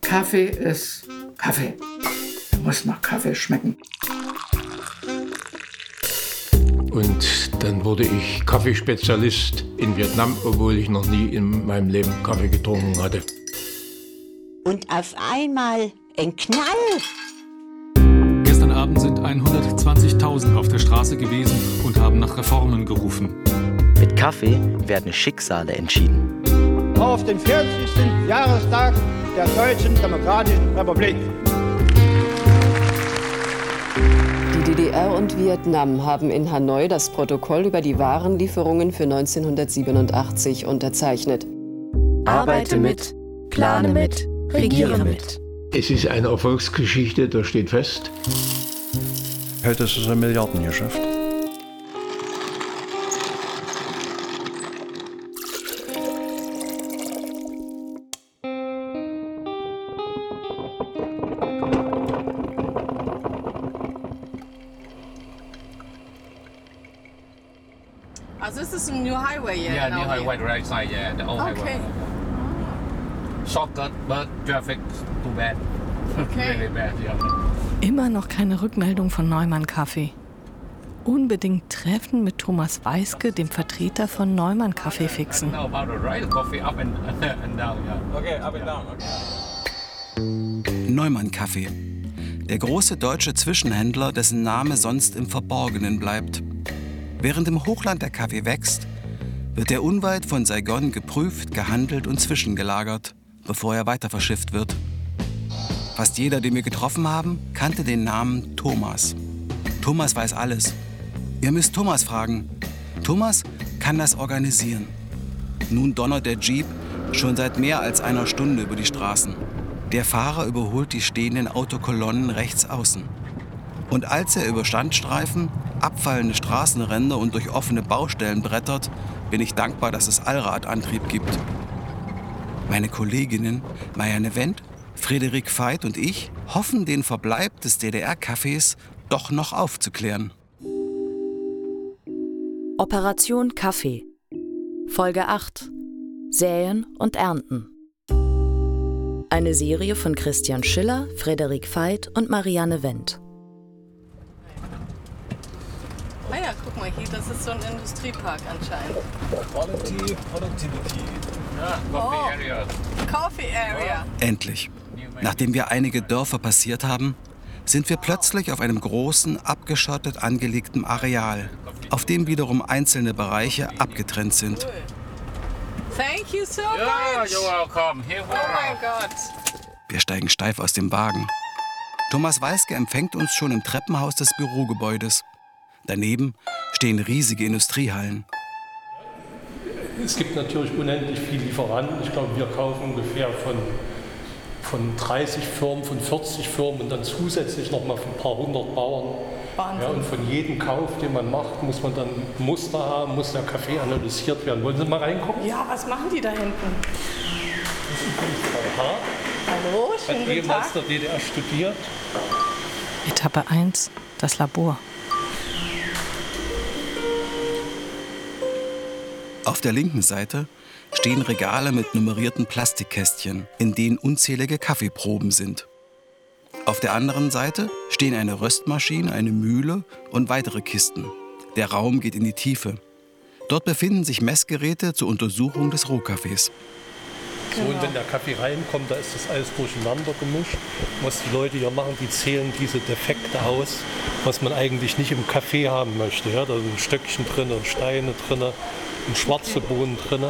Kaffee ist Kaffee. Er muss nach Kaffee schmecken. Und dann wurde ich Kaffeespezialist in Vietnam, obwohl ich noch nie in meinem Leben Kaffee getrunken hatte. Und auf einmal ein Knall. Gestern Abend sind 120.000 auf der Straße gewesen und haben nach Reformen gerufen. Mit Kaffee werden Schicksale entschieden. Auf den 40. Jahrestag der Deutschen Demokratischen Republik. Die DDR und Vietnam haben in Hanoi das Protokoll über die Warenlieferungen für 1987 unterzeichnet. Arbeite mit, plane mit, regiere mit. Es ist eine Erfolgsgeschichte, das steht fest. Heute ist es ein Milliardengeschäft. Also this is a new highway, yeah? Yeah, new highway right side, yeah, the old Okay. highway. Shortcut, but traffic too bad. Okay. really bad, yeah. Immer noch keine Rückmeldung von Neumann Kaffee. Unbedingt Treffen mit Thomas Weiske, dem Vertreter von Neumann Kaffee fixen. Neumann Kaffee. Der große deutsche Zwischenhändler, dessen Name sonst im Verborgenen bleibt. Während im Hochland der Kaffee wächst, wird er unweit von Saigon geprüft, gehandelt und zwischengelagert, bevor er weiter verschifft wird. Fast jeder, den wir getroffen haben, kannte den Namen Thomas. Thomas weiß alles. Ihr müsst Thomas fragen. Thomas kann das organisieren. Nun donnert der Jeep schon seit mehr als einer Stunde über die Straßen. Der Fahrer überholt die stehenden Autokolonnen rechts außen. Und als er über Standstreifen, abfallende Straßenränder und durch offene Baustellen brettert, bin ich dankbar, dass es Allradantrieb gibt. Meine Kolleginnen Marianne Wendt, Frederik Veit und ich hoffen, den Verbleib des DDR-Cafés doch noch aufzuklären. Operation Kaffee. Folge 8. Säen und Ernten. Eine Serie von Christian Schiller, Frederik Veit und Marianne Wendt. Ah ja, guck mal hier, das ist so ein Industriepark anscheinend. Quality, Productivity. Yeah, coffee Oh. area. Coffee Area. Endlich. Nachdem wir einige Dörfer passiert haben, sind wir plötzlich auf einem großen, abgeschottet angelegten Areal, auf dem wiederum einzelne Bereiche abgetrennt sind. Thank you so Yeah, much. you're welcome. Here we Oh mein Gott. Wir steigen steif aus dem Wagen. Thomas Weiske empfängt uns schon im Treppenhaus des Bürogebäudes. Daneben stehen riesige Industriehallen. Es gibt natürlich unendlich viele Lieferanten. Ich glaube, wir kaufen ungefähr von, von 30 Firmen, von 40 Firmen und dann zusätzlich noch mal von ein paar hundert Bauern. Wahnsinn. Ja, und von jedem Kauf, den man macht, muss man dann Muster haben, muss der Kaffee analysiert werden. Wollen Sie mal reingucken? Ja, was machen die da hinten? Das ist Frau H. Hallo, schönen Hat guten ehemals Tag. der DDR studiert. Etappe 1, das Labor. Auf der linken Seite stehen Regale mit nummerierten Plastikkästchen, in denen unzählige Kaffeeproben sind. Auf der anderen Seite stehen eine Röstmaschine, eine Mühle und weitere Kisten. Der Raum geht in die Tiefe. Dort befinden sich Messgeräte zur Untersuchung des Rohkaffees. So, und wenn der Kaffee reinkommt, da ist das alles durcheinander gemischt. Was die Leute hier machen, die zählen diese Defekte aus, was man eigentlich nicht im Kaffee haben möchte. Ja, da sind Stöckchen drin, Steine drin, und schwarze Bohnen drin.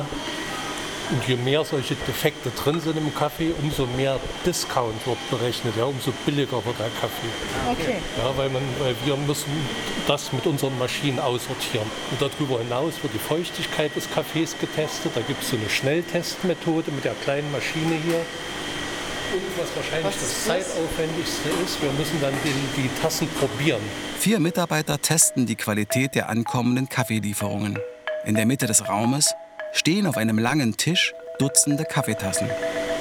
Und je mehr solche Defekte drin sind im Kaffee, umso mehr Discount wird berechnet, ja, umso billiger wird der Kaffee. Okay. Ja, weil, man, weil wir müssen das mit unseren Maschinen aussortieren. Und darüber hinaus wird die Feuchtigkeit des Kaffees getestet. Da gibt es so eine Schnelltestmethode mit der kleinen Maschine hier. Und was wahrscheinlich Was das zeitaufwendigste ist, wir müssen dann den, die Tassen probieren. Vier Mitarbeiter testen die Qualität der ankommenden Kaffeelieferungen. In der Mitte des Raumes stehen auf einem langen Tisch Dutzende Kaffeetassen.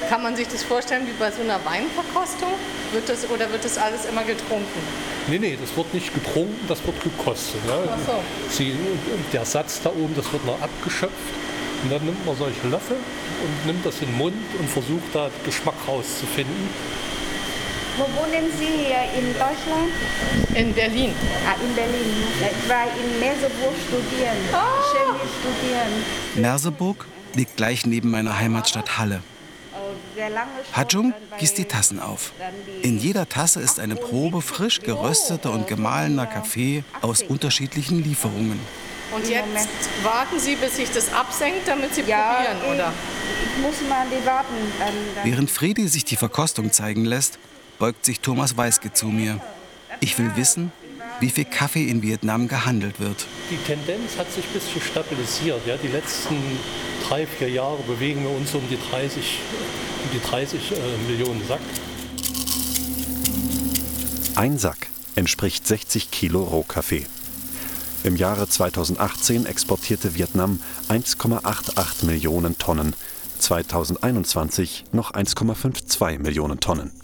Kann man sich das vorstellen wie bei so einer Weinverkostung? Wird das, oder wird das alles immer getrunken? Nee, nee, das wird nicht getrunken, das wird gekostet. Ja. Ach so. Sie, der Satz da oben, das wird noch abgeschöpft. Und dann nimmt man solche Löffel und nimmt das in den Mund und versucht da Geschmack rauszufinden. Wo wohnen Sie hier in Deutschland? In Berlin. Ah, in Berlin. Ich war in Merseburg studieren, Chemie studieren. Merseburg liegt gleich neben meiner Heimatstadt Halle. Hajung gießt die Tassen auf. In jeder Tasse ist eine Probe frisch gerösteter und gemahlener Kaffee aus unterschiedlichen Lieferungen. Und jetzt warten Sie, bis sich das absenkt, damit Sie Ja, probieren, oder? Ich muss mal die warten. Dann, dann Während Fredi sich die Verkostung zeigen lässt, beugt sich Thomas Weiske zu mir. Ich will wissen, wie viel Kaffee in Vietnam gehandelt wird. Die Tendenz hat sich ein bisschen stabilisiert. Ja? Die letzten drei, vier Jahre bewegen wir uns um die 30, um die 30 äh, Millionen Sack. Ein Sack entspricht 60 Kilo Rohkaffee. Im Jahre 2018 exportierte Vietnam 1,88 Millionen Tonnen, 2021 noch 1,52 Millionen Tonnen.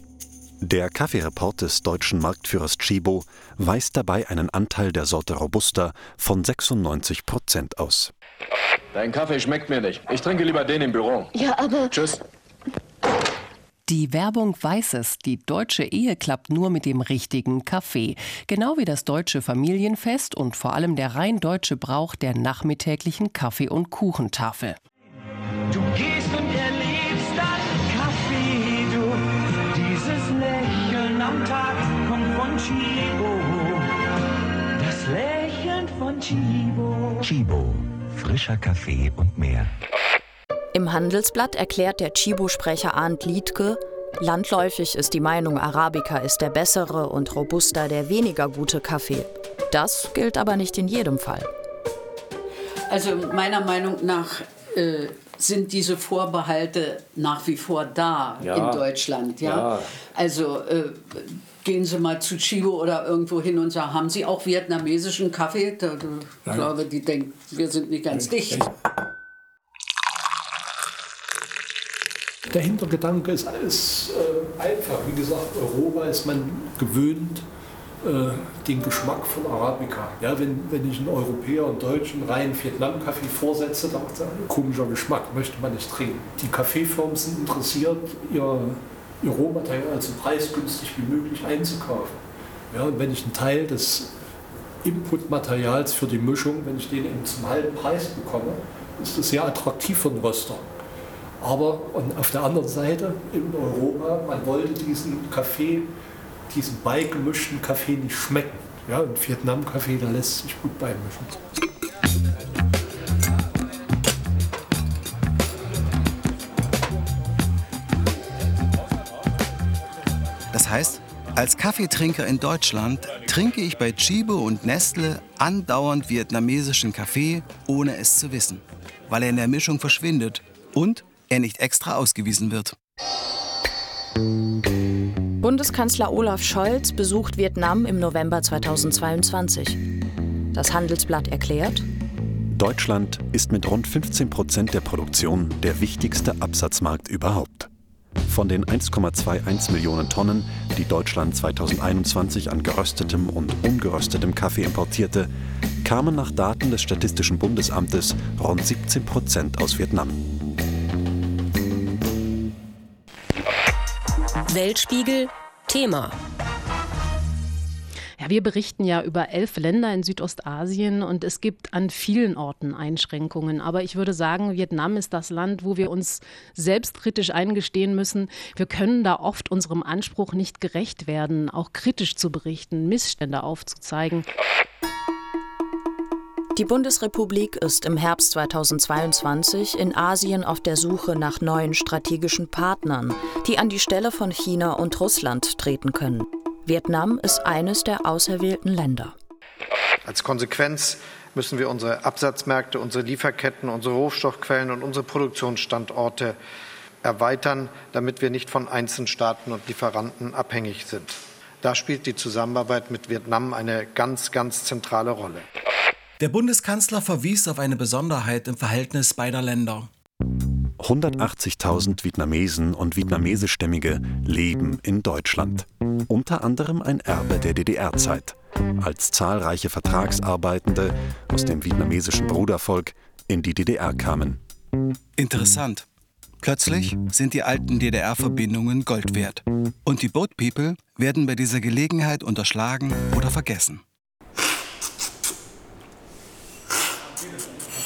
Der Kaffeereport des deutschen Marktführers Chibo weist dabei einen Anteil der Sorte Robusta von 96 Prozent aus. Dein Kaffee schmeckt mir nicht. Ich trinke lieber den im Büro. Ja, aber. Tschüss. Die Werbung weiß es, die deutsche Ehe klappt nur mit dem richtigen Kaffee. Genau wie das deutsche Familienfest und vor allem der rein deutsche Brauch der nachmittäglichen Kaffee- und Kuchentafel. Du gehst und Chibo. Chibo, frischer Kaffee und mehr. Im Handelsblatt erklärt der Chibo-Sprecher Arndt Liedke, landläufig ist die Meinung, Arabica ist der bessere und Robusta der weniger gute Kaffee. Das gilt aber nicht in jedem Fall. Also meiner Meinung nach äh, sind diese Vorbehalte nach wie vor da Ja. in Deutschland. Ja? Ja. Also äh, gehen Sie mal zu Chibo oder irgendwo hin und sagen, haben Sie auch vietnamesischen Kaffee? Da, ich glaube, die denken, wir sind nicht ganz dicht. Der Hintergedanke ist, ist äh, einfach. Wie gesagt, Europa ist man gewöhnt, äh, den Geschmack von Arabica. Ja, wenn, wenn ich einen Europäer und Deutschen rein Vietnam-Kaffee vorsetze, dann er komischer Geschmack, möchte man nicht trinken. Die Kaffeefirmen sind interessiert, ihr, ihr Rohmaterial so preisgünstig wie möglich einzukaufen. Ja, und wenn ich einen Teil des Inputmaterials für die Mischung, wenn ich den eben zum halben Preis bekomme, ist das sehr attraktiv für den Röster. Aber auf der anderen Seite in Europa, man wollte diesen Kaffee, diesen beigemischten Kaffee nicht schmecken. Ja, und Vietnam-Kaffee, da lässt sich gut beimischen. Das heißt, als Kaffeetrinker in Deutschland trinke ich bei Chibo und Nestle andauernd vietnamesischen Kaffee, ohne es zu wissen, weil er in der Mischung verschwindet und er nicht extra ausgewiesen wird. Bundeskanzler Olaf Scholz besucht Vietnam im November 2022. Das Handelsblatt erklärt, Deutschland ist mit rund 15 Prozent der Produktion der wichtigste Absatzmarkt überhaupt. Von den 1,21 Millionen Tonnen, die Deutschland 2021 an geröstetem und ungeröstetem Kaffee importierte, kamen nach Daten des Statistischen Bundesamtes rund 17 Prozent aus Vietnam. Weltspiegel Thema. Wir berichten ja über elf Länder in Südostasien und es gibt an vielen Orten Einschränkungen. Aber ich würde sagen, Vietnam ist das Land, wo wir uns selbstkritisch eingestehen müssen, wir können da oft unserem Anspruch nicht gerecht werden, auch kritisch zu berichten, Missstände aufzuzeigen. die Bundesrepublik ist im Herbst 2022 in Asien auf der Suche nach neuen strategischen Partnern, die an die Stelle von China und Russland treten können. Vietnam ist eines der auserwählten Länder. Als Konsequenz müssen wir unsere Absatzmärkte, unsere Lieferketten, unsere Rohstoffquellen und unsere Produktionsstandorte erweitern, damit wir nicht von einzelnen Staaten und Lieferanten abhängig sind. Da spielt die Zusammenarbeit mit Vietnam eine ganz, ganz zentrale Rolle. Der Bundeskanzler verwies auf eine Besonderheit im Verhältnis beider Länder. 180.000 Vietnamesen und Vietnamesischstämmige leben in Deutschland. Unter anderem ein Erbe der DDR-Zeit, als zahlreiche Vertragsarbeitende aus dem vietnamesischen Brudervolk in die DDR kamen. Interessant. Plötzlich sind die alten DDR-Verbindungen Gold wert. Und die Boat People werden bei dieser Gelegenheit unterschlagen oder vergessen.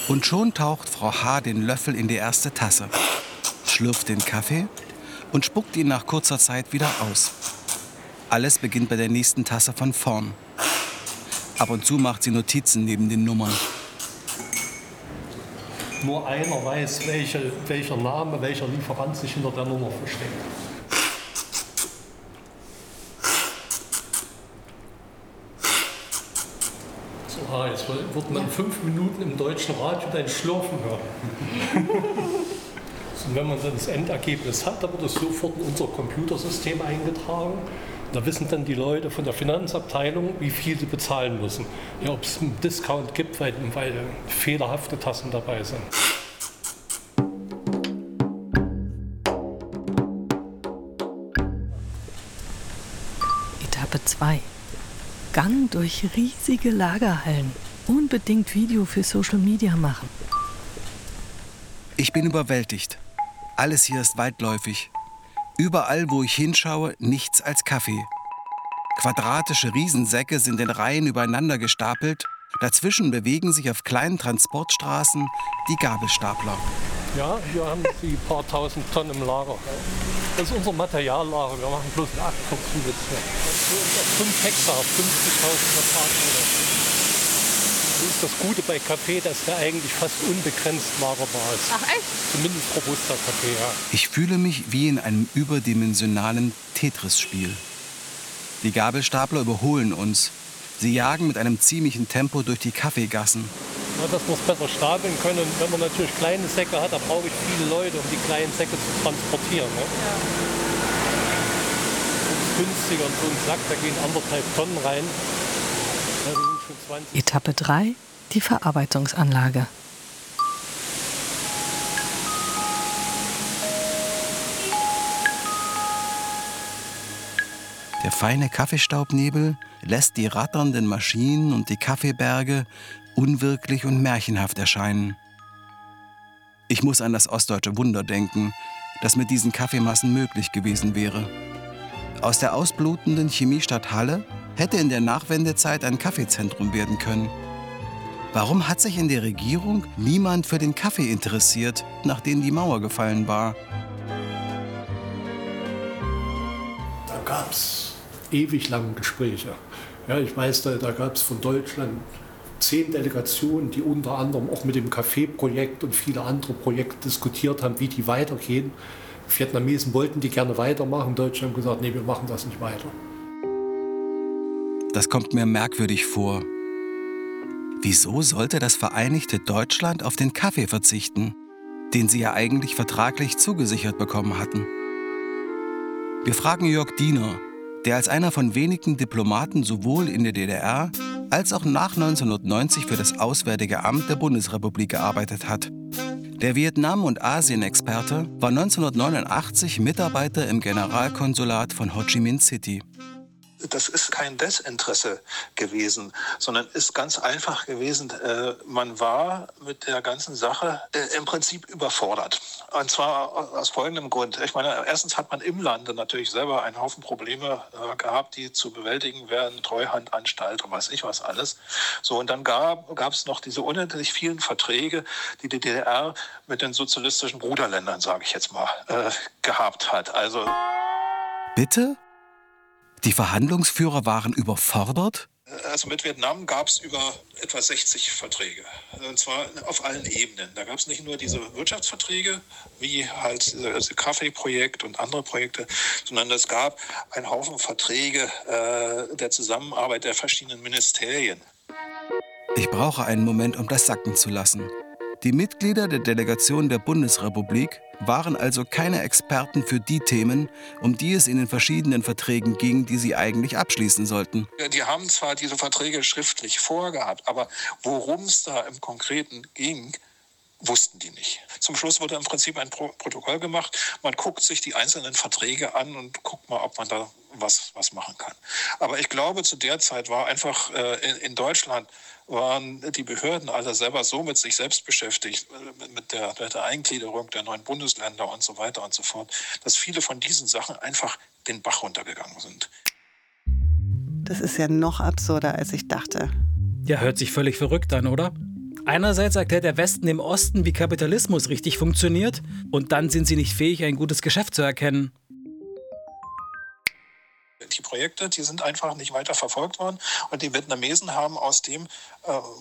Und schon taucht Frau H. den Löffel in die erste Tasse, schlürft den Kaffee und spuckt ihn nach kurzer Zeit wieder aus. Alles beginnt bei der nächsten Tasse von vorn. Ab und zu macht sie Notizen neben den Nummern. Nur einer weiß, welche, welcher Name, welcher Lieferant sich hinter der Nummer versteckt. So, ah, jetzt wird man fünf Minuten im deutschen Radio dein Schlürfen hören. Und wenn man dann das Endergebnis hat, dann wird es sofort in unser Computersystem eingetragen. Da wissen dann die Leute von der Finanzabteilung, wie viel sie bezahlen müssen. Ja, ob es einen Discount gibt, weil, weil fehlerhafte Tassen dabei sind. Etappe 2. Gang durch riesige Lagerhallen. Unbedingt Video für Social Media machen. Ich bin überwältigt. Alles hier ist weitläufig. Überall, wo ich hinschaue, nichts als Kaffee. Quadratische Riesensäcke sind in Reihen übereinander gestapelt. Dazwischen bewegen sich auf kleinen Transportstraßen die Gabelstapler. Ja, hier haben Sie ein paar tausend Tonnen im Lager. Das ist unser Materiallager. Wir machen bloß eine Jetzt. Auf 5 Hektar, 50.000 Quadratmeter. Das ist das Gute bei Kaffee, dass der eigentlich fast unbegrenzt lagerbar ist. Ach echt? Zumindest robuster Kaffee, ja. Ich fühle mich wie in einem überdimensionalen Tetris-Spiel. Die Gabelstapler überholen uns. Sie jagen mit einem ziemlichen Tempo durch die Kaffeegassen. Ja, dass wir es besser stapeln können. Und wenn man natürlich kleine Säcke hat, da brauche ich viele Leute, um die kleinen Säcke zu transportieren. Ne? Ja. Günstiger. Und so ein Sack, da gehen anderthalb Tonnen rein. Ja, das sind schon 20. Etappe 3. Die Verarbeitungsanlage. Der feine Kaffeestaubnebel lässt die ratternden Maschinen und die Kaffeeberge unwirklich und märchenhaft erscheinen. Ich muss an das ostdeutsche Wunder denken, das mit diesen Kaffeemassen möglich gewesen wäre. Aus der ausblutenden Chemiestadt Halle hätte in der Nachwendezeit ein Kaffeezentrum werden können. Warum hat sich in der Regierung niemand für den Kaffee interessiert, nachdem die Mauer gefallen war? Da gab es ewig lange Gespräche. Ja, ich weiß, da, da gab es von Deutschland zehn Delegationen, die unter anderem auch mit dem Kaffeeprojekt und viele andere Projekte diskutiert haben, wie die weitergehen. Vietnamesen wollten die gerne weitermachen. Deutschland gesagt, nee, wir machen das nicht weiter. Das kommt mir merkwürdig vor. Wieso sollte das vereinigte Deutschland auf den Kaffee verzichten, den sie ja eigentlich vertraglich zugesichert bekommen hatten? Wir fragen Jörg Diener, der als einer von wenigen Diplomaten sowohl in der DDR als auch nach 1990 für das Auswärtige Amt der Bundesrepublik gearbeitet hat. Der Vietnam- und Asien-Experte war 1989 Mitarbeiter im Generalkonsulat von Ho Chi Minh City das ist kein Desinteresse gewesen, sondern ist ganz einfach gewesen. Äh, man war mit der ganzen Sache äh, im Prinzip überfordert. Und zwar aus folgendem Grund. Ich meine, erstens hat man im Lande natürlich selber einen Haufen Probleme äh, gehabt, die zu bewältigen werden, Treuhandanstalt und weiß ich was alles. So, und dann gab es noch diese unendlich vielen Verträge, die die DDR mit den sozialistischen Bruderländern, sage ich jetzt mal, äh, gehabt hat. Also. Bitte? Die Verhandlungsführer waren überfordert? Also mit Vietnam gab es über etwa 60 Verträge. Und zwar auf allen Ebenen. Da gab es nicht nur diese Wirtschaftsverträge, wie halt das Kaffeeprojekt und andere Projekte, sondern es gab einen Haufen Verträge äh, der Zusammenarbeit der verschiedenen Ministerien. Ich brauche einen Moment, um das sacken zu lassen. Die Mitglieder der Delegation der Bundesrepublik waren also keine Experten für die Themen, um die es in den verschiedenen Verträgen ging, die sie eigentlich abschließen sollten. Die haben zwar diese Verträge schriftlich vorgehabt, aber worum es da im Konkreten ging, wussten die nicht. Zum Schluss wurde im Prinzip ein Pro Protokoll gemacht. Man guckt sich die einzelnen Verträge an und guckt mal, ob man da was, was machen kann. Aber ich glaube, zu der Zeit war einfach äh, in, in Deutschland waren die Behörden alle selber so mit sich selbst beschäftigt, äh, mit der, mit der Eingliederung der neuen Bundesländer und so weiter und so fort, dass viele von diesen Sachen einfach den Bach runtergegangen sind. Das ist ja noch absurder, als ich dachte. Ja, hört sich völlig verrückt an, oder? Einerseits erklärt der Westen dem Osten, wie Kapitalismus richtig funktioniert, und dann sind sie nicht fähig, ein gutes Geschäft zu erkennen. Die Projekte, die sind einfach nicht weiter verfolgt worden. Und die Vietnamesen haben aus dem, äh,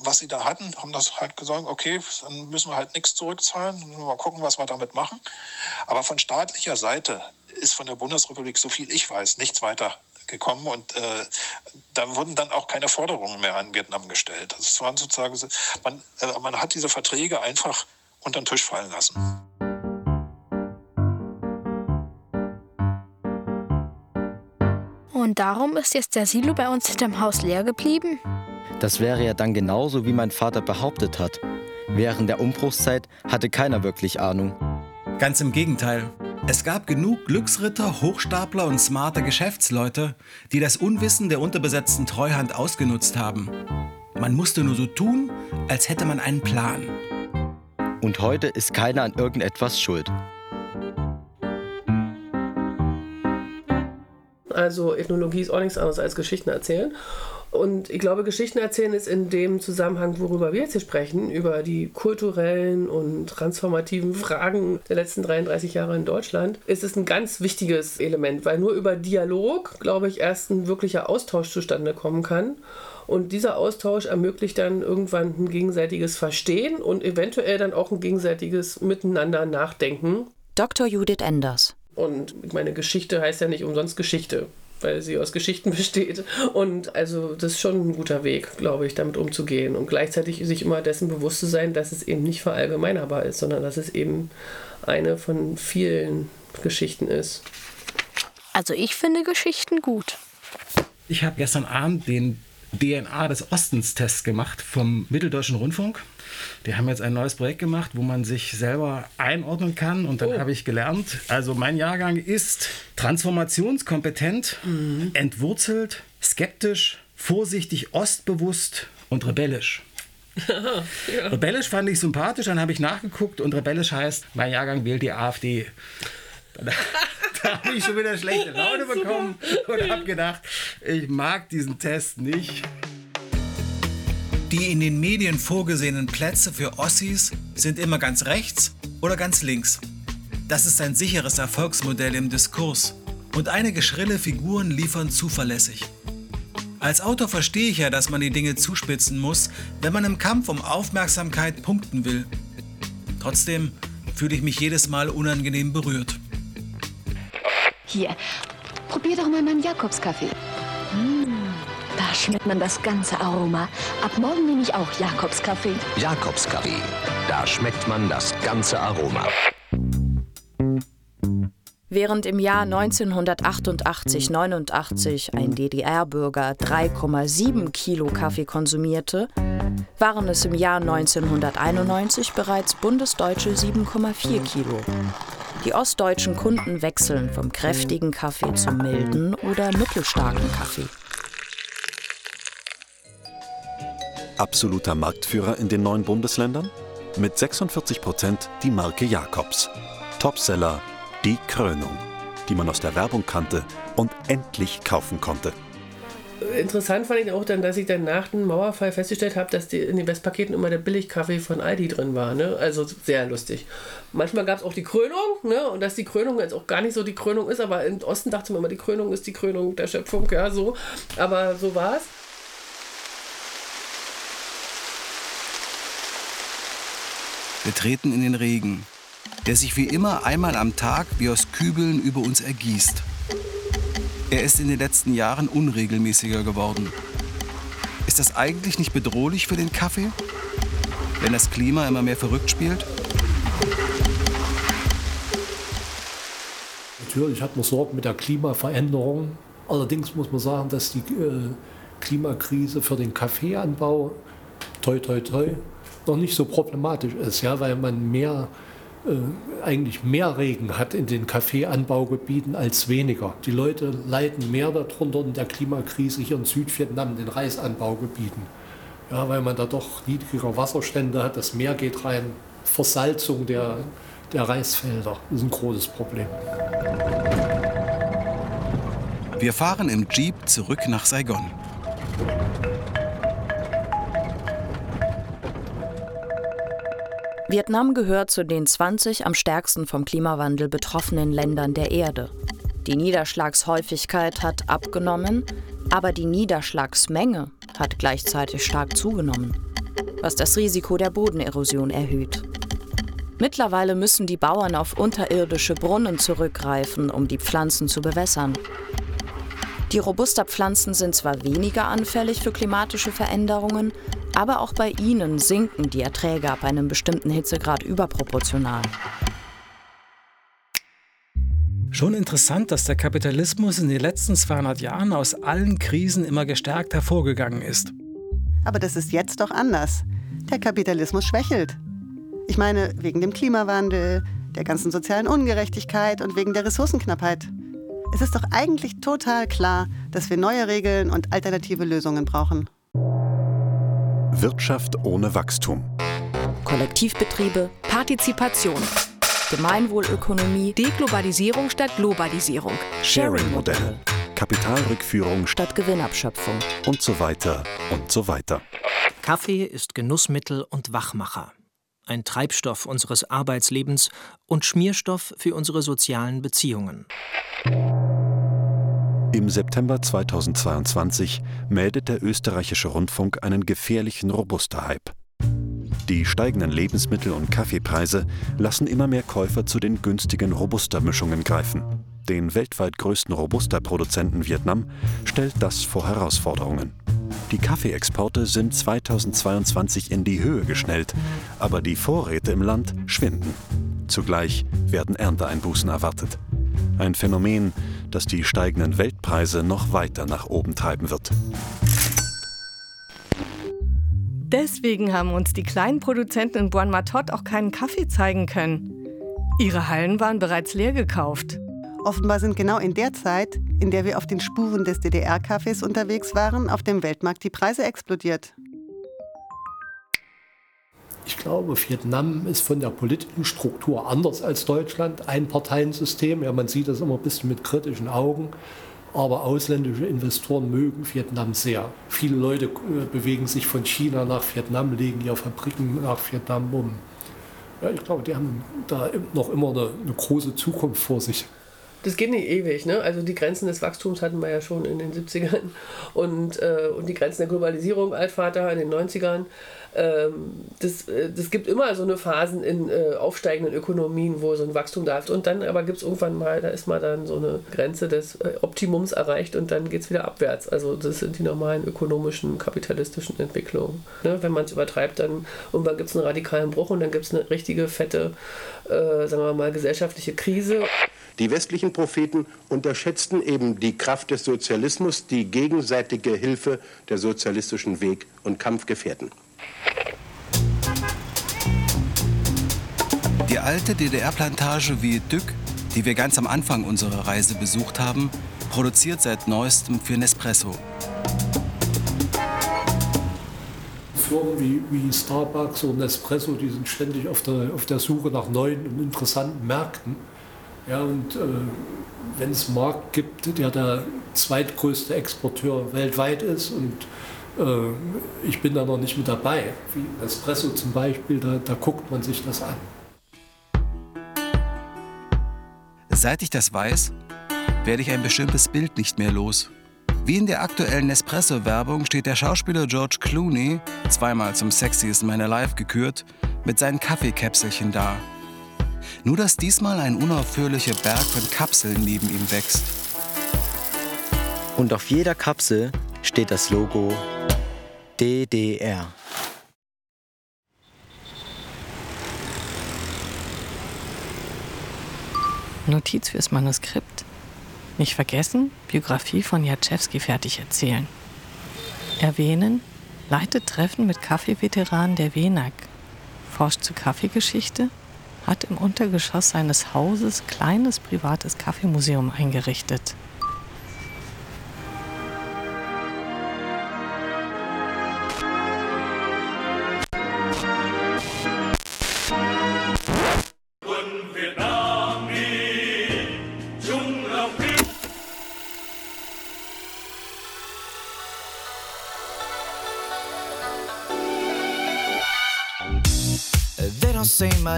was sie da hatten, haben das halt gesagt, okay, dann müssen wir halt nichts zurückzahlen, mal gucken, was wir damit machen. Aber von staatlicher Seite ist von der Bundesrepublik, so viel ich weiß, nichts weiter gekommen und äh, da wurden dann auch keine Forderungen mehr an Vietnam gestellt. Das waren sozusagen, man, äh, man hat diese Verträge einfach unter den Tisch fallen lassen. Und darum ist jetzt der Silo bei uns hinterm Haus leer geblieben? Das wäre ja dann genauso, wie mein Vater behauptet hat. Während der Umbruchszeit hatte keiner wirklich Ahnung. Ganz im Gegenteil. Es gab genug Glücksritter, Hochstapler und smarte Geschäftsleute, die das Unwissen der unterbesetzten Treuhand ausgenutzt haben. Man musste nur so tun, als hätte man einen Plan. Und heute ist keiner an irgendetwas schuld. Also Ethnologie ist auch nichts anderes als Geschichten erzählen. Und ich glaube, Geschichten erzählen ist in dem Zusammenhang, worüber wir jetzt hier sprechen, über die kulturellen und transformativen Fragen der letzten 33 Jahre in Deutschland, ist es ein ganz wichtiges Element, weil nur über Dialog, glaube ich, erst ein wirklicher Austausch zustande kommen kann. Und dieser Austausch ermöglicht dann irgendwann ein gegenseitiges Verstehen und eventuell dann auch ein gegenseitiges Miteinander nachdenken. Dr. Judith Enders. Und ich meine, Geschichte heißt ja nicht umsonst Geschichte, weil sie aus Geschichten besteht. Und also das ist schon ein guter Weg, glaube ich, damit umzugehen. Und gleichzeitig sich immer dessen bewusst zu sein, dass es eben nicht verallgemeinerbar ist, sondern dass es eben eine von vielen Geschichten ist. Also ich finde Geschichten gut. Ich habe gestern Abend den DNA des Ostens-Test gemacht vom Mitteldeutschen Rundfunk. Die haben jetzt ein neues Projekt gemacht, wo man sich selber einordnen kann. Und dann oh. habe ich gelernt, also mein Jahrgang ist transformationskompetent, mhm. entwurzelt, skeptisch, vorsichtig, ostbewusst und rebellisch. ja. Rebellisch fand ich sympathisch, dann habe ich nachgeguckt und rebellisch heißt, mein Jahrgang wählt die AfD. da habe ich schon wieder schlechte Laune bekommen und habe gedacht, ich mag diesen Test nicht. Die in den Medien vorgesehenen Plätze für Ossis sind immer ganz rechts oder ganz links. Das ist ein sicheres Erfolgsmodell im Diskurs und einige schrille Figuren liefern zuverlässig. Als Autor verstehe ich ja, dass man die Dinge zuspitzen muss, wenn man im Kampf um Aufmerksamkeit punkten will. Trotzdem fühle ich mich jedes Mal unangenehm berührt. Hier, probier doch mal meinen Jakobskaffee. Da schmeckt man das ganze Aroma. Ab morgen nehme ich auch Jakobskaffee. Jakobskaffee. Da schmeckt man das ganze Aroma. Während im Jahr 1988-89 ein DDR-Bürger 3,7 Kilo Kaffee konsumierte, waren es im Jahr 1991 bereits bundesdeutsche 7,4 Kilo. Die ostdeutschen Kunden wechseln vom kräftigen Kaffee zum milden oder mittelstarken Kaffee. Absoluter Marktführer in den neuen Bundesländern? Mit 46 Prozent die Marke Jakobs. Topseller Die Krönung, die man aus der Werbung kannte und endlich kaufen konnte interessant fand ich auch dann, dass ich dann nach dem Mauerfall festgestellt habe, dass die, in den Westpaketen immer der Billigkaffee von Aldi drin war. Ne? Also sehr lustig. Manchmal gab es auch die Krönung, ne? und dass die Krönung jetzt auch gar nicht so die Krönung ist, aber im Osten dachte man immer, die Krönung ist die Krönung der Schöpfung, ja, so. Aber so war es. Wir treten in den Regen, der sich wie immer einmal am Tag wie aus Kübeln über uns ergießt. Er ist in den letzten Jahren unregelmäßiger geworden. Ist das eigentlich nicht bedrohlich für den Kaffee, wenn das Klima immer mehr verrückt spielt? Natürlich hat man Sorgen mit der Klimaveränderung. Allerdings muss man sagen, dass die äh, Klimakrise für den Kaffeeanbau, toi toi toi, noch nicht so problematisch ist, ja, weil man mehr äh, eigentlich mehr Regen hat in den Kaffeeanbaugebieten als weniger. Die Leute leiden mehr darunter in der Klimakrise hier in Südvietnam, den Reisanbaugebieten. Ja, weil man da doch niedrigere Wasserstände hat, das Meer geht rein, Versalzung der, der Reisfelder ist ein großes Problem. Wir fahren im Jeep zurück nach Saigon. Vietnam gehört zu den 20 am stärksten vom Klimawandel betroffenen Ländern der Erde. Die Niederschlagshäufigkeit hat abgenommen, aber die Niederschlagsmenge hat gleichzeitig stark zugenommen, was das Risiko der Bodenerosion erhöht. Mittlerweile müssen die Bauern auf unterirdische Brunnen zurückgreifen, um die Pflanzen zu bewässern. Die Robusta-Pflanzen sind zwar weniger anfällig für klimatische Veränderungen, aber auch bei ihnen sinken die Erträge ab einem bestimmten Hitzegrad überproportional. Schon interessant, dass der Kapitalismus in den letzten 200 Jahren aus allen Krisen immer gestärkt hervorgegangen ist. Aber das ist jetzt doch anders. Der Kapitalismus schwächelt. Ich meine, wegen dem Klimawandel, der ganzen sozialen Ungerechtigkeit und wegen der Ressourcenknappheit. Es ist doch eigentlich total klar, dass wir neue Regeln und alternative Lösungen brauchen. Wirtschaft ohne Wachstum. Kollektivbetriebe, Partizipation, Gemeinwohlökonomie, Deglobalisierung statt Globalisierung, Sharing-Modelle, Kapitalrückführung statt Gewinnabschöpfung und so weiter und so weiter. Kaffee ist Genussmittel und Wachmacher, ein Treibstoff unseres Arbeitslebens und Schmierstoff für unsere sozialen Beziehungen. Im September 2022 meldet der österreichische Rundfunk einen gefährlichen Robusta-Hype. Die steigenden Lebensmittel- und Kaffeepreise lassen immer mehr Käufer zu den günstigen Robusta-Mischungen greifen. Den weltweit größten Robusta-Produzenten Vietnam stellt das vor Herausforderungen. Die Kaffeeexporte sind 2022 in die Höhe geschnellt, aber die Vorräte im Land schwinden. Zugleich werden Ernteeinbußen erwartet. Ein Phänomen, das die steigenden Weltpreise noch weiter nach oben treiben wird. Deswegen haben uns die kleinen Produzenten in Buon Matot auch keinen Kaffee zeigen können. Ihre Hallen waren bereits leer gekauft. Offenbar sind genau in der Zeit, in der wir auf den Spuren des DDR-Kaffees unterwegs waren, auf dem Weltmarkt die Preise explodiert. Ich glaube, Vietnam ist von der politischen Struktur anders als Deutschland. Ein Parteiensystem, ja, man sieht das immer ein bisschen mit kritischen Augen. Aber ausländische Investoren mögen Vietnam sehr. Viele Leute äh, bewegen sich von China nach Vietnam, legen ihre Fabriken nach Vietnam um. Ja, ich glaube, die haben da noch immer eine, eine große Zukunft vor sich das geht nicht ewig. Ne? Also die Grenzen des Wachstums hatten wir ja schon in den 70ern und, äh, und die Grenzen der Globalisierung, Altvater, in den 90ern. Ähm, das, äh, das gibt immer so eine Phasen in äh, aufsteigenden Ökonomien, wo so ein Wachstum da ist. Und dann aber gibt es irgendwann mal, da ist mal dann so eine Grenze des äh, Optimums erreicht und dann geht es wieder abwärts. Also das sind die normalen ökonomischen, kapitalistischen Entwicklungen. Ne? Wenn man es übertreibt, dann irgendwann gibt es einen radikalen Bruch und dann gibt es eine richtige fette, äh, sagen wir mal, gesellschaftliche Krise. Die westlichen Propheten unterschätzten eben die Kraft des Sozialismus, die gegenseitige Hilfe der sozialistischen Weg- und Kampfgefährten. Die alte DDR-Plantage Dück, die wir ganz am Anfang unserer Reise besucht haben, produziert seit neuestem für Nespresso. Firmen wie, wie Starbucks und Nespresso, die sind ständig auf der, auf der Suche nach neuen und interessanten Märkten. Ja, und äh, wenn es einen Markt gibt, der der zweitgrößte Exporteur weltweit ist und ich bin da noch nicht mit dabei, wie Espresso zum Beispiel, da, da guckt man sich das an. Seit ich das weiß, werde ich ein bestimmtes Bild nicht mehr los. Wie in der aktuellen Nespresso-Werbung steht der Schauspieler George Clooney, zweimal zum Sexiest Man Alive gekürt, mit seinen Kaffeekäpselchen da nur dass diesmal ein unaufhörlicher Berg von Kapseln neben ihm wächst. Und auf jeder Kapsel steht das Logo DDR. Notiz fürs Manuskript. Nicht vergessen, Biografie von Jatschewski fertig erzählen. Erwähnen, leitet Treffen mit Kaffeeveteranen der WENAG forscht zur Kaffeegeschichte, hat im Untergeschoss seines Hauses kleines privates Kaffeemuseum eingerichtet.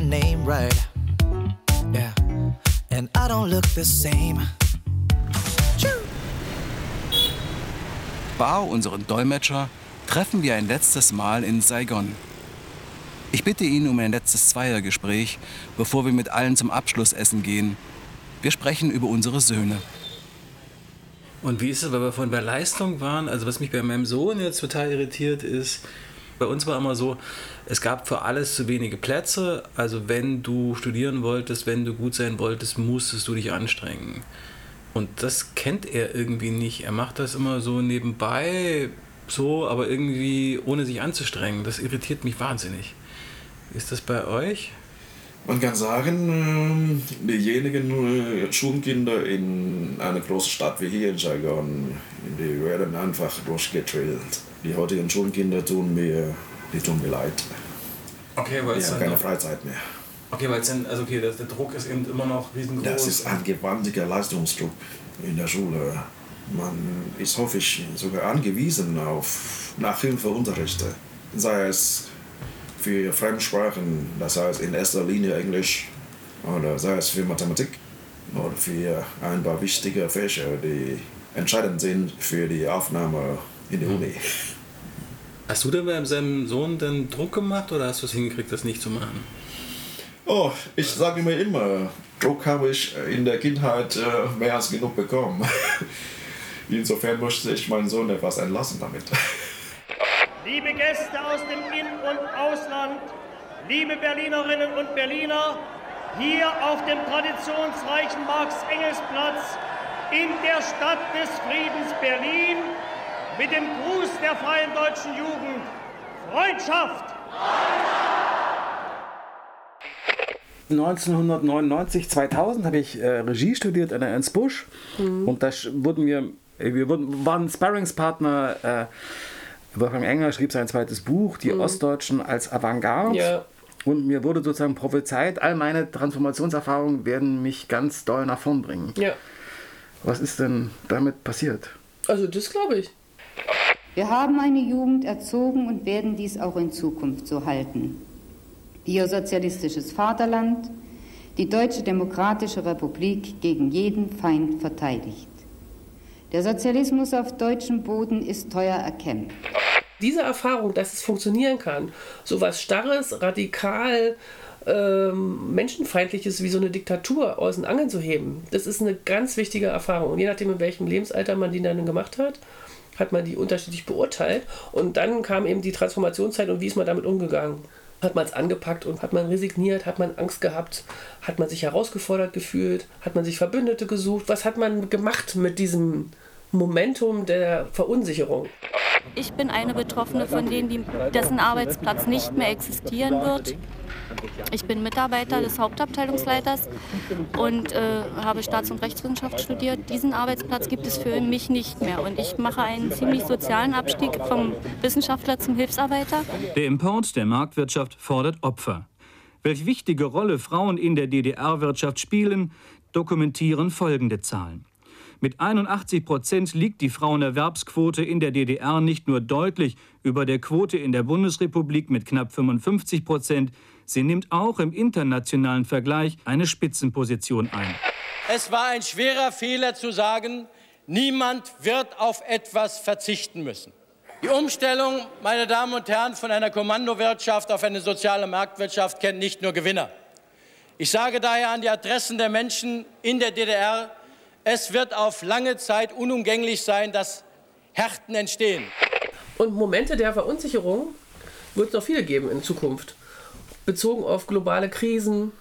Name right. Yeah. And I don't look the same. Bao, unseren Dolmetscher, treffen wir ein letztes Mal in Saigon. Ich bitte ihn um ein letztes Zweiergespräch, bevor wir mit allen zum Abschlussessen gehen. Wir sprechen über unsere Söhne. Und wie ist es, weil wir vorhin bei Leistung waren? Also was mich bei meinem Sohn jetzt total irritiert ist, bei uns war immer so, es gab für alles zu wenige Plätze. Also wenn du studieren wolltest, wenn du gut sein wolltest, musstest du dich anstrengen. Und das kennt er irgendwie nicht. Er macht das immer so nebenbei, so, aber irgendwie ohne sich anzustrengen. Das irritiert mich wahnsinnig. Ist das bei euch? Man kann sagen, ähm, diejenigen äh, Schulkinder in einer großen Stadt wie hier in Saigon, die werden einfach durchgedrillt. Die heutigen Schulkinder tun mir, die tun mir leid. Okay, weil es keine noch- Freizeit mehr. Okay, weil es dann, also okay, der Druck ist eben immer noch riesengroß. Das ist ein gewaltiger Leistungsdruck in der Schule. Man ist häufig sogar angewiesen auf Nachhilfeunterrichte, sei es für Fremdsprachen, das heißt in erster Linie Englisch, oder sei es für Mathematik oder für ein paar wichtige Fächer, die entscheidend sind für die Aufnahme in die Uni. Hast du denn bei seinem Sohn denn Druck gemacht oder hast du es hingekriegt, das nicht zu machen? Oh, ich sage mir immer, Druck habe ich in der Kindheit äh, mehr als genug bekommen. Insofern möchte ich meinen Sohn etwas entlassen damit. Liebe Gäste aus dem In- und Ausland, liebe Berlinerinnen und Berliner, hier auf dem traditionsreichen Marx-Engels-Platz in der Stadt des Friedens Berlin mit dem Gruß der Freien Deutschen Jugend. Freundschaft! 1999, 2000 habe ich äh, Regie studiert an der Ernst Busch und da wurden wir, äh, wir wurden, waren Sparringspartner. Äh, Wolfgang Enger schrieb sein zweites Buch, Die Mhm. Ostdeutschen als Avantgarde. Ja. Und mir wurde sozusagen prophezeit, all meine Transformationserfahrungen werden mich ganz doll nach vorn bringen. Ja. Was ist denn damit passiert? Also das glaube ich. Wir haben eine Jugend erzogen und werden dies auch in Zukunft so halten. die ihr sozialistisches Vaterland, die Deutsche Demokratische Republik gegen jeden Feind verteidigt. Der Sozialismus auf deutschem Boden ist teuer erkämpft. Diese Erfahrung, dass es funktionieren kann, so was Starres, radikal, ähm, Menschenfeindliches wie so eine Diktatur aus den Angeln zu heben, das ist eine ganz wichtige Erfahrung. Und je nachdem, in welchem Lebensalter man die dann gemacht hat, hat man die unterschiedlich beurteilt. Und dann kam eben die Transformationszeit und wie ist man damit umgegangen? Hat man es angepackt und hat man resigniert, hat man Angst gehabt, hat man sich herausgefordert gefühlt, hat man sich Verbündete gesucht? Was hat man gemacht mit diesem Momentum der Verunsicherung? Ich bin eine Betroffene von denen, die, dessen Arbeitsplatz nicht mehr existieren wird. Ich bin Mitarbeiter des Hauptabteilungsleiters und äh, habe Staats- und Rechtswissenschaft studiert. Diesen Arbeitsplatz gibt es für mich nicht mehr und ich mache einen ziemlich sozialen Abstieg vom Wissenschaftler zum Hilfsarbeiter. Der Import der Marktwirtschaft fordert Opfer. Welche wichtige Rolle Frauen in der DDR-Wirtschaft spielen, dokumentieren folgende Zahlen. Mit 81 Prozent liegt die Frauenerwerbsquote in der DDR nicht nur deutlich über der Quote in der Bundesrepublik mit knapp 55 Prozent, sie nimmt auch im internationalen Vergleich eine Spitzenposition ein. Es war ein schwerer Fehler zu sagen, niemand wird auf etwas verzichten müssen. Die Umstellung, meine Damen und Herren, von einer Kommandowirtschaft auf eine soziale Marktwirtschaft kennt nicht nur Gewinner. Ich sage daher an die Adressen der Menschen in der DDR, es wird auf lange Zeit unumgänglich sein, dass Härten entstehen. Und Momente der Verunsicherung wird es noch viele geben in Zukunft. Bezogen auf globale Krisen,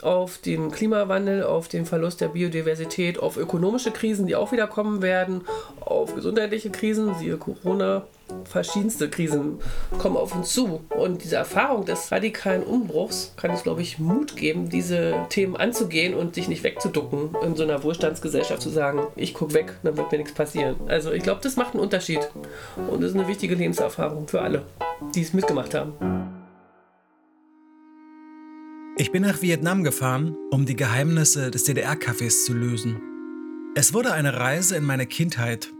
auf den Klimawandel, auf den Verlust der Biodiversität, auf ökonomische Krisen, die auch wieder kommen werden, auf gesundheitliche Krisen, siehe Corona verschiedenste Krisen kommen auf uns zu. Und diese Erfahrung des radikalen Umbruchs kann uns, glaube ich, Mut geben, diese Themen anzugehen und sich nicht wegzuducken, in so einer Wohlstandsgesellschaft zu sagen, ich gucke weg, dann wird mir nichts passieren. Also ich glaube, das macht einen Unterschied. Und das ist eine wichtige Lebenserfahrung für alle, die es mitgemacht haben. Ich bin nach Vietnam gefahren, um die Geheimnisse des DDR-Cafés zu lösen. Es wurde eine Reise in meine Kindheit.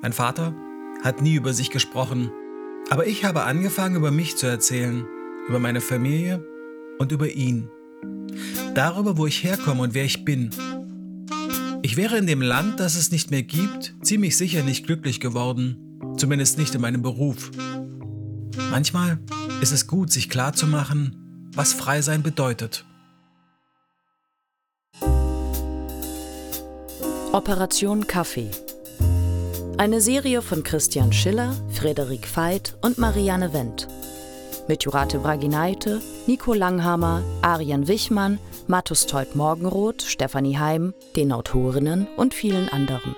Mein Vater hat nie über sich gesprochen, aber ich habe angefangen, über mich zu erzählen, über meine Familie und über ihn. Darüber, wo ich herkomme und wer ich bin. Ich wäre in dem Land, das es nicht mehr gibt, ziemlich sicher nicht glücklich geworden, zumindest nicht in meinem Beruf. Manchmal ist es gut, sich klarzumachen, was frei sein bedeutet. Operation Kaffee. Eine Serie von Christian Schiller, Frederik Veit und Marianne Wendt. Mit Jurate Braginaite, Nico Langhammer, Arian Wichmann, Mattus Teut Morgenroth, Stefanie Heim, den Autorinnen und vielen anderen.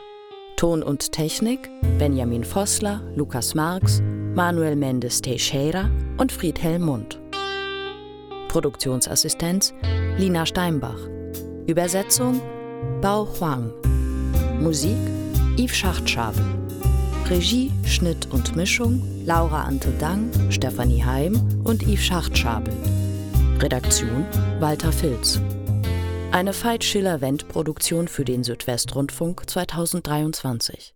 Ton und Technik Benjamin Vossler, Lukas Marx, Manuel Mendes Teixeira und Friedhelm Mund. Produktionsassistenz Lina Steinbach. Übersetzung Bao Huang. Musik Yves Schachtschabel. Regie, Schnitt und Mischung Laura Ante-Dang, Stefanie Heim und Yves Schachtschabel. Redaktion Walter Filz. Eine Veit Schiller-Wendt-Produktion für den Südwestrundfunk 2023.